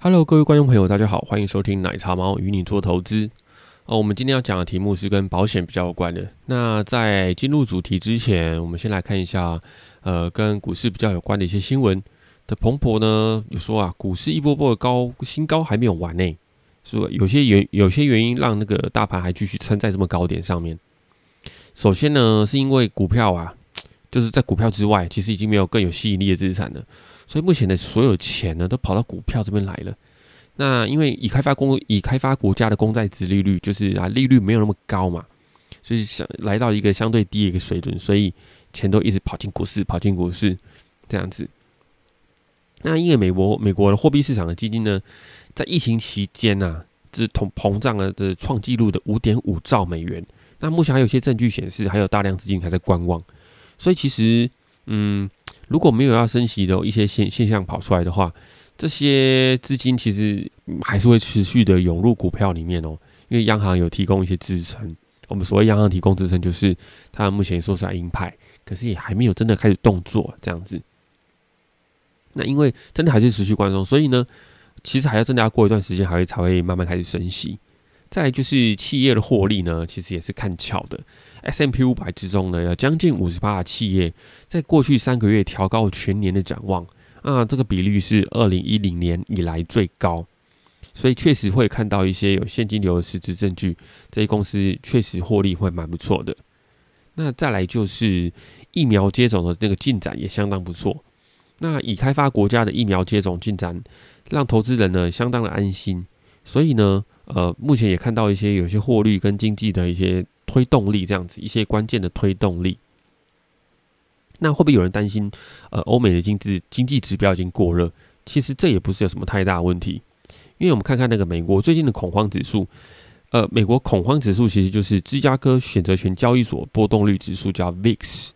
Hello，各位观众朋友，大家好，欢迎收听奶茶猫与你做投资。哦，我们今天要讲的题目是跟保险比较有关的。那在进入主题之前，我们先来看一下，呃，跟股市比较有关的一些新闻。的彭博呢有说啊，股市一波波的高新高还没有完呢，说有些原有些原因让那个大盘还继续撑在这么高点上面。首先呢，是因为股票啊，就是在股票之外，其实已经没有更有吸引力的资产了。所以目前的所有钱呢，都跑到股票这边来了。那因为已开发公已开发国家的公债值利率就是啊利率没有那么高嘛，所以想来到一个相对低的一个水准，所以钱都一直跑进股市，跑进股市这样子。那因为美国美国的货币市场的基金呢，在疫情期间呐，是通膨胀了的创纪录的五点五兆美元。那目前还有一些证据显示，还有大量资金还在观望。所以其实嗯。如果没有要升息的一些现现象跑出来的话，这些资金其实还是会持续的涌入股票里面哦。因为央行有提供一些支撑，我们所谓央行提供支撑，就是它目前说是鹰派，可是也还没有真的开始动作这样子。那因为真的还是持续观众，所以呢，其实还要真的要过一段时间，还会才会慢慢开始升息。再就是企业的获利呢，其实也是看巧的。S M P 五百之中呢，有将近五十八的企业，在过去三个月调高全年的展望啊，这个比率是二零一零年以来最高，所以确实会看到一些有现金流的实质证据，这些公司确实获利会蛮不错的。那再来就是疫苗接种的那个进展也相当不错。那已开发国家的疫苗接种进展，让投资人呢相当的安心，所以呢。呃，目前也看到一些有些获利跟经济的一些推动力，这样子一些关键的推动力。那会不会有人担心？呃，欧美的经济经济指标已经过热？其实这也不是有什么太大问题，因为我们看看那个美国最近的恐慌指数。呃，美国恐慌指数其实就是芝加哥选择权交易所波动率指数，叫 VIX。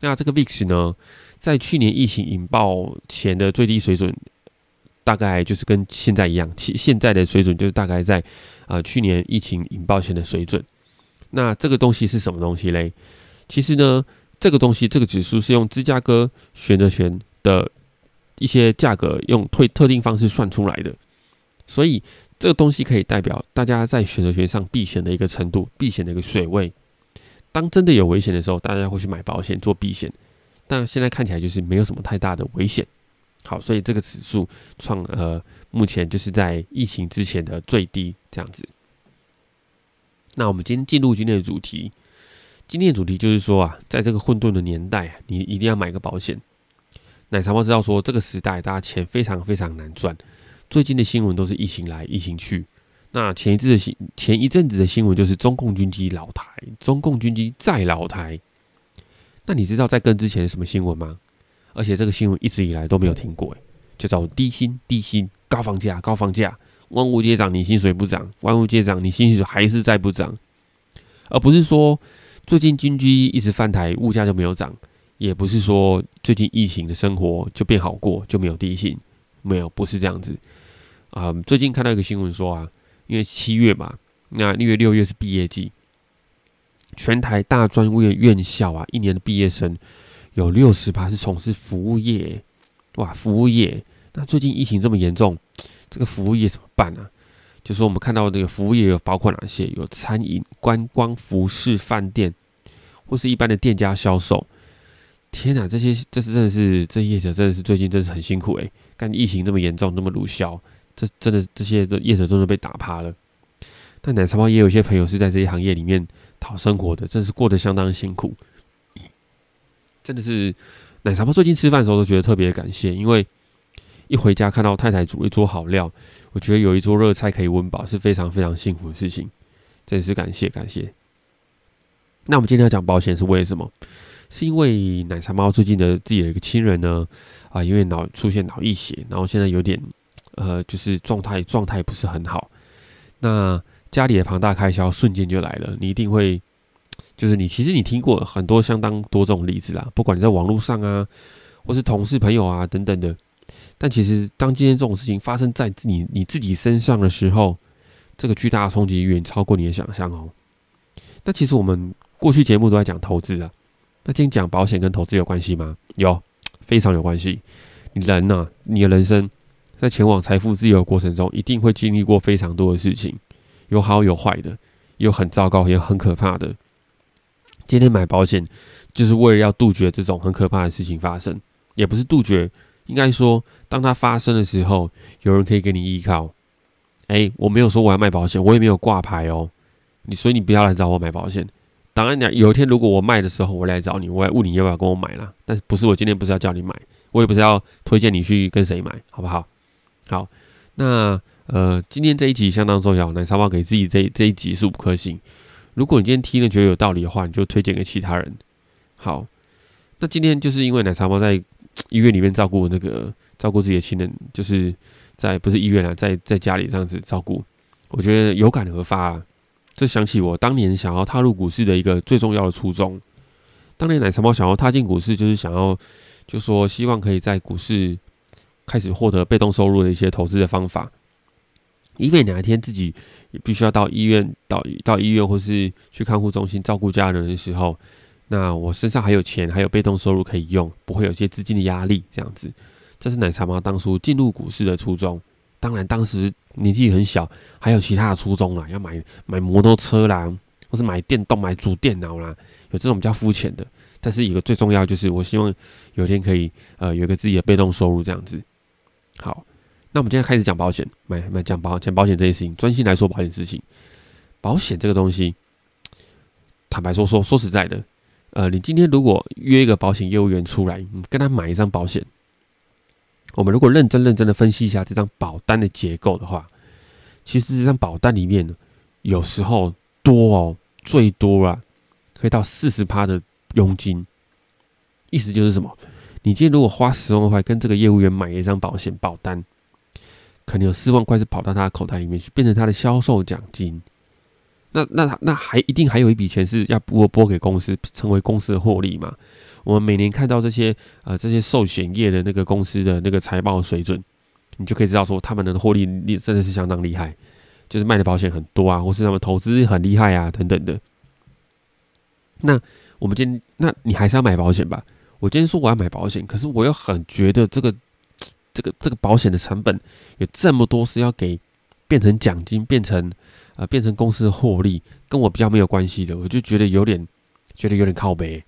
那这个 VIX 呢，在去年疫情引爆前的最低水准。大概就是跟现在一样，其现在的水准就是大概在啊去年疫情引爆前的水准。那这个东西是什么东西嘞？其实呢，这个东西这个指数是用芝加哥选择权的一些价格用特特定方式算出来的，所以这个东西可以代表大家在选择权上避险的一个程度，避险的一个水位。当真的有危险的时候，大家会去买保险做避险，但现在看起来就是没有什么太大的危险。好，所以这个指数创呃，目前就是在疫情之前的最低这样子。那我们今天进入今天的主题，今天的主题就是说啊，在这个混沌的年代，你一定要买个保险。奶茶猫知道说，这个时代大家钱非常非常难赚。最近的新闻都是疫情来疫情去。那前一阵的新前一阵子的新闻就是中共军机老台，中共军机再老台。那你知道在跟之前什么新闻吗？而且这个新闻一直以来都没有停过，就找低薪、低薪、高房价、高房价，万物皆涨，你薪水不涨；万物皆涨，你薪水还是在不涨。而不是说最近军机一直翻台，物价就没有涨；也不是说最近疫情的生活就变好过，就没有低薪。没有，不是这样子。啊，最近看到一个新闻说啊，因为七月嘛，那六月、六月是毕业季，全台大专院院校啊，一年的毕业生。有六十趴是从事服务业，哇，服务业。那最近疫情这么严重，这个服务业怎么办呢？就是我们看到这个服务业有包括哪些？有餐饮、观光、服饰、饭店，或是一般的店家销售。天哪，这些这是真的是这业者真的是最近真是很辛苦诶。干疫情这么严重，那么鲁销，这真的这些的业者真的被打趴了。但奶茶包也有一些朋友是在这些行业里面讨生活的，真是过得相当辛苦。真的是奶茶猫最近吃饭的时候都觉得特别感谢，因为一回家看到太太煮一桌好料，我觉得有一桌热菜可以温饱是非常非常幸福的事情，真是感谢感谢。那我们今天要讲保险是为什么？是因为奶茶猫最近的自己的一个亲人呢啊，因为脑出现脑溢血，然后现在有点呃，就是状态状态不是很好，那家里的庞大开销瞬间就来了，你一定会。就是你，其实你听过很多相当多这种例子啦，不管你在网络上啊，或是同事朋友啊等等的。但其实当今天这种事情发生在你你自己身上的时候，这个巨大的冲击远超过你的想象哦。那其实我们过去节目都在讲投资啊，那今天讲保险跟投资有关系吗？有，非常有关系。你人呐，你的人生在前往财富自由的过程中，一定会经历过非常多的事情，有好有坏的，有很糟糕也很可怕的。今天买保险，就是为了要杜绝这种很可怕的事情发生，也不是杜绝，应该说，当它发生的时候，有人可以给你依靠。哎，我没有说我要卖保险，我也没有挂牌哦。你所以你不要来找我买保险。当然，你有一天如果我卖的时候，我来找你，我来问你要不要跟我买啦。但是不是我今天不是要叫你买，我也不是要推荐你去跟谁买，好不好？好，那呃，今天这一集相当重要，奶茶包给自己这这一集是五颗星。如果你今天听了觉得有道理的话，你就推荐给其他人。好，那今天就是因为奶茶猫在医院里面照顾那个照顾自己的亲人，就是在不是医院啊，在在家里这样子照顾，我觉得有感而发，啊这想起我当年想要踏入股市的一个最重要的初衷。当年奶茶猫想要踏进股市，就是想要就说希望可以在股市。开始获得被动收入的一些投资的方法，因为哪一天自己必须要到医院、到到医院或是去看护中心照顾家人的时候，那我身上还有钱，还有被动收入可以用，不会有些资金的压力。这样子，这是奶茶妈当初进入股市的初衷。当然，当时年纪很小，还有其他的初衷啦，要买买摩托车啦，或是买电动、买主电脑啦，有这种比较肤浅的。但是一个最重要就是，我希望有一天可以呃有一个自己的被动收入这样子。好，那我们今天开始讲保险，买买讲保讲保险这件事情，专心来说保险事情。保险这个东西，坦白说说说实在的，呃，你今天如果约一个保险业务员出来，你跟他买一张保险，我们如果认真认真的分析一下这张保单的结构的话，其实这张保单里面有时候多哦，最多啊，可以到四十趴的佣金，意思就是什么？你今天如果花十万块跟这个业务员买一张保险保单，可能有四万块是跑到他的口袋里面去，变成他的销售奖金。那那他那还一定还有一笔钱是要拨拨给公司，成为公司的获利嘛？我们每年看到这些呃这些寿险业的那个公司的那个财报水准，你就可以知道说他们的获利力真的是相当厉害，就是卖的保险很多啊，或是他们投资很厉害啊等等的。那我们今天，那你还是要买保险吧？我今天说我要买保险，可是我又很觉得这个、这个、这个保险的成本有这么多是要给变成奖金、变成啊变成公司的获利，跟我比较没有关系的，我就觉得有点觉得有点靠背。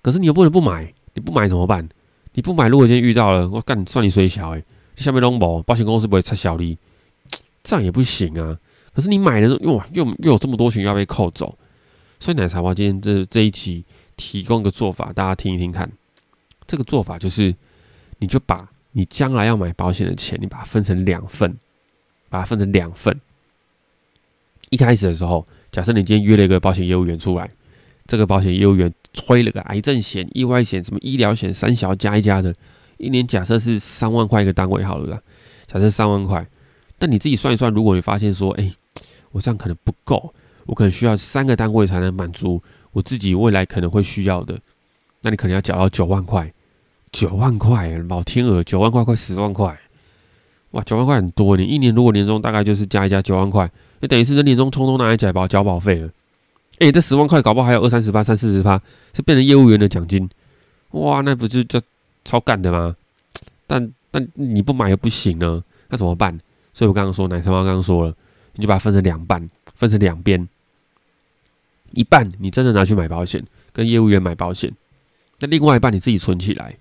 可是你又不能不买，你不买怎么办？你不买，如果今天遇到了，我干算你水小哎，下面拢无保险公司不会拆小利，这样也不行啊。可是你买了哇，又又有这么多钱要被扣走，所以奶茶包今天这这一期。提供一个做法，大家听一听看。这个做法就是，你就把你将来要买保险的钱，你把它分成两份，把它分成两份。一开始的时候，假设你今天约了一个保险业务员出来，这个保险业务员推了个癌症险、意外险、什么医疗险，三小加一加的，一年假设是三万块一个单位，好了啦。假设三万块，但你自己算一算，如果你发现说，哎，我这样可能不够，我可能需要三个单位才能满足。我自己未来可能会需要的，那你可能要缴到九万块，九万块，老天鹅，九万块快十万块，哇，九万块很多，你一年如果年终大概就是加一加九万块，那等于是这年终通通拿来缴保交保费了。哎，这十万块搞不好还有二三十八、三四十八，是变成业务员的奖金，哇，那不是就超干的吗？但但你不买又不行呢，那怎么办？所以我刚刚说，奶茶妈刚刚说了，你就把它分成两半，分成两边。一半你真的拿去买保险，跟业务员买保险，那另外一半你自己存起来。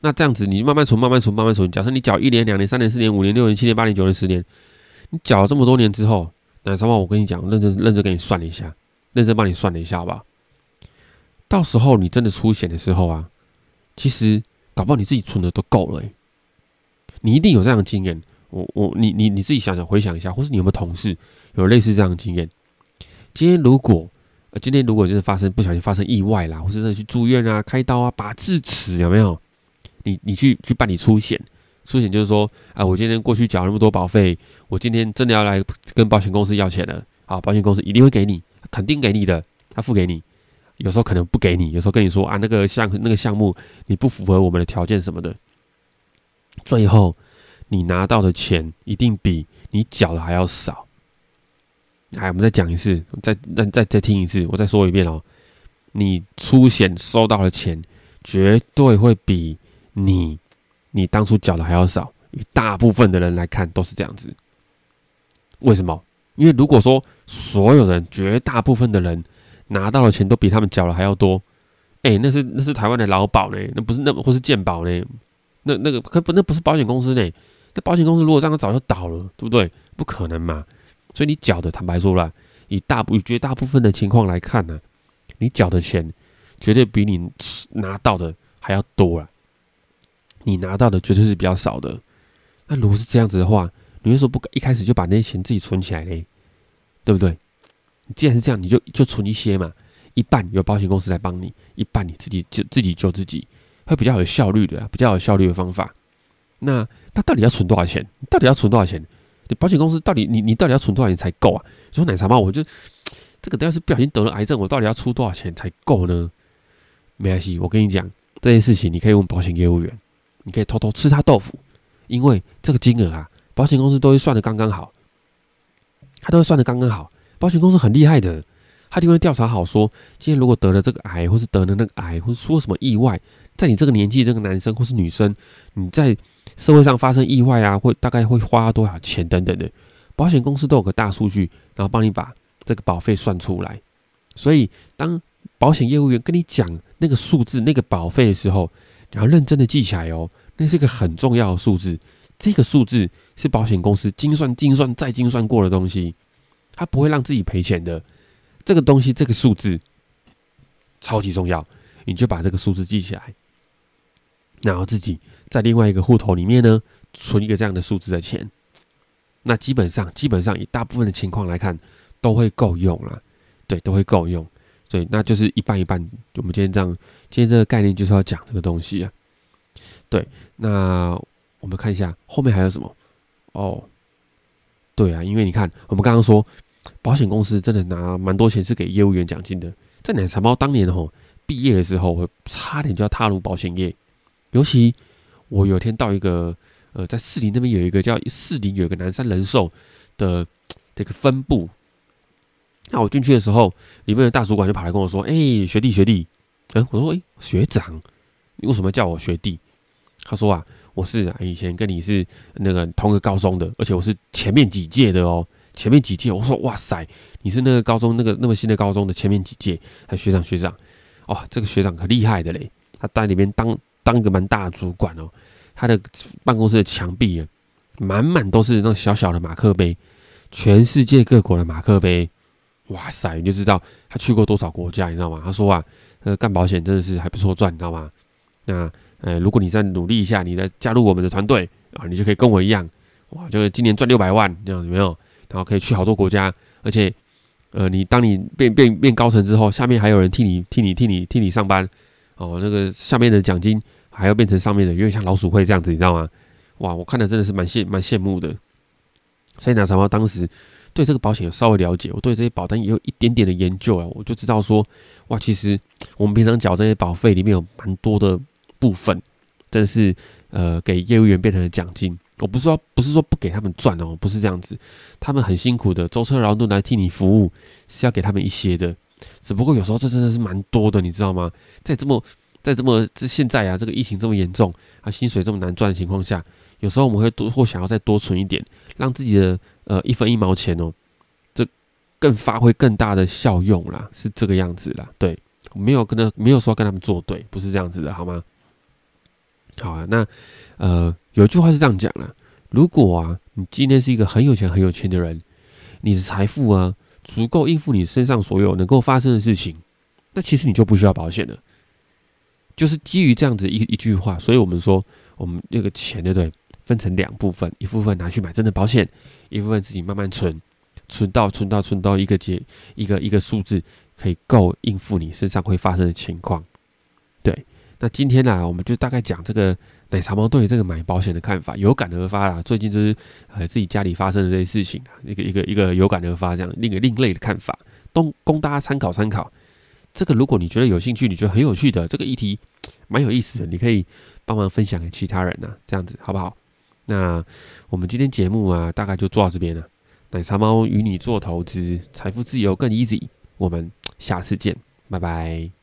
那这样子你慢慢存，慢慢存，慢慢存。假设你缴一年、两年、三年、四年、五年、六年、七年、八年、九年、十年，你缴了这么多年之后，那什么？我跟你讲，认真认真给你算了一下，认真帮你算了一下吧。到时候你真的出险的时候啊，其实搞不好你自己存的都够了。你一定有这样的经验。我我你你你自己想想回想一下，或是你有没有同事有类似这样的经验？今天如果，今天如果就是发生不小心发生意外啦，或是真的去住院啊、开刀啊、拔智齿，有没有？你你去去办理出险，出险就是说，啊，我今天过去缴那么多保费，我今天真的要来跟保险公司要钱了，好，保险公司一定会给你，肯定给你的，他付给你。有时候可能不给你，有时候跟你说啊，那个项那个项目你不符合我们的条件什么的，最后你拿到的钱一定比你缴的还要少。哎，我们再讲一次，再再再再听一次，我再说一遍哦。你出险收到的钱，绝对会比你你当初缴的还要少，大部分的人来看都是这样子。为什么？因为如果说所有人绝大部分的人拿到的钱都比他们缴的还要多，哎，那是那是台湾的劳保呢，那不是那或是健保呢，那那个可不那不是保险公司呢？那保险公司如果这样，早就倒了，对不对？不可能嘛。所以你缴的，坦白说了，以大部绝大部分的情况来看呢，你缴的钱绝对比你拿到的还要多了。你拿到的绝对是比较少的。那如果是这样子的话，你为什么不一开始就把那些钱自己存起来嘞？对不对？你既然是这样，你就就存一些嘛，一半由保险公司来帮你，一半你自己就自己救自己，会比较有效率的，比较有效率的方法。那那到底要存多少钱？到底要存多少钱？你保险公司到底你你到底要存多少钱才够啊？说奶茶猫，我就这个要是不小心得了癌症，我到底要出多少钱才够呢？没关系，我跟你讲这件事情，你可以问保险业务员，你可以偷偷吃他豆腐，因为这个金额啊，保险公司都会算的刚刚好，他都会算的刚刚好。保险公司很厉害的，他一定会调查好，说今天如果得了这个癌，或是得了那个癌，或是出了什么意外。在你这个年纪，这个男生或是女生，你在社会上发生意外啊，会大概会花多少钱等等的，保险公司都有个大数据，然后帮你把这个保费算出来。所以，当保险业务员跟你讲那个数字、那个保费的时候，你要认真的记起来哦，那是个很重要的数字。这个数字是保险公司精算、精算再精算过的东西，他不会让自己赔钱的。这个东西，这个数字超级重要，你就把这个数字记起来。然后自己在另外一个户头里面呢，存一个这样的数字的钱，那基本上基本上以大部分的情况来看，都会够用了，对，都会够用，所以那就是一半一半。我们今天这样，今天这个概念就是要讲这个东西啊，对。那我们看一下后面还有什么？哦，对啊，因为你看我们刚刚说，保险公司真的拿蛮多钱是给业务员奖金的。在奶茶猫当年吼毕业的时候，我差点就要踏入保险业。尤其我有一天到一个呃，在士林那边有一个叫士林有一个南山人寿的这个分部，那我进去的时候，里面的大主管就跑来跟我说：“哎，学弟学弟，嗯，我说哎，学长，你为什么叫我学弟？”他说：“啊，我是，以前跟你是那个同个高中的，而且我是前面几届的哦，前面几届。”我说：“哇塞，你是那个高中那个那么新的高中的前面几届？还学长学长，哦，这个学长可厉害的嘞，他在里面当。”当一个蛮大的主管哦，他的办公室的墙壁啊，满满都是那种小小的马克杯，全世界各国的马克杯，哇塞，你就知道他去过多少国家，你知道吗？他说啊，呃，干保险真的是还不错赚，你知道吗？那呃，如果你再努力一下，你再加入我们的团队啊，你就可以跟我一样，哇，就是今年赚六百万这样有没有？然后可以去好多国家，而且呃，你当你变变变高层之后，下面还有人替你替你替你替你上班。哦，那个下面的奖金还要变成上面的，有点像老鼠会这样子，你知道吗？哇，我看的真的是蛮羡蛮羡慕的。所以呢，长毛当时对这个保险有稍微了解，我对这些保单也有一点点的研究啊，我就知道说，哇，其实我们平常缴这些保费里面有蛮多的部分，但是呃给业务员变成了奖金。我不是说不是说不给他们赚哦，不是这样子，他们很辛苦的舟车劳顿来替你服务，是要给他们一些的。只不过有时候这真的是蛮多的，你知道吗？在这么在这么这现在啊，这个疫情这么严重啊，薪水这么难赚的情况下，有时候我们会多或想要再多存一点，让自己的呃一分一毛钱哦，这更发挥更大的效用啦，是这个样子啦。对，没有跟他没有说跟他们作对，不是这样子的，好吗？好啊，那呃有一句话是这样讲了：如果啊你今天是一个很有钱很有钱的人，你的财富啊。足够应付你身上所有能够发生的事情，那其实你就不需要保险了。就是基于这样子一一句话，所以我们说，我们那个钱对不对？分成两部分，一部分拿去买真的保险，一部分自己慢慢存，存到存到存到一个结一个一个数字，可以够应付你身上会发生的情况。对，那今天呢，我们就大概讲这个。奶茶猫对于这个买保险的看法有感而发啦。最近就是呃自己家里发生的这些事情啊，一个一个一个有感而发，这样另一个另类的看法，都供大家参考参考。这个如果你觉得有兴趣，你觉得很有趣的这个议题，蛮有意思的，你可以帮忙分享给其他人呐，这样子好不好？那我们今天节目啊，大概就做到这边了。奶茶猫与你做投资，财富自由更 easy。我们下次见，拜拜。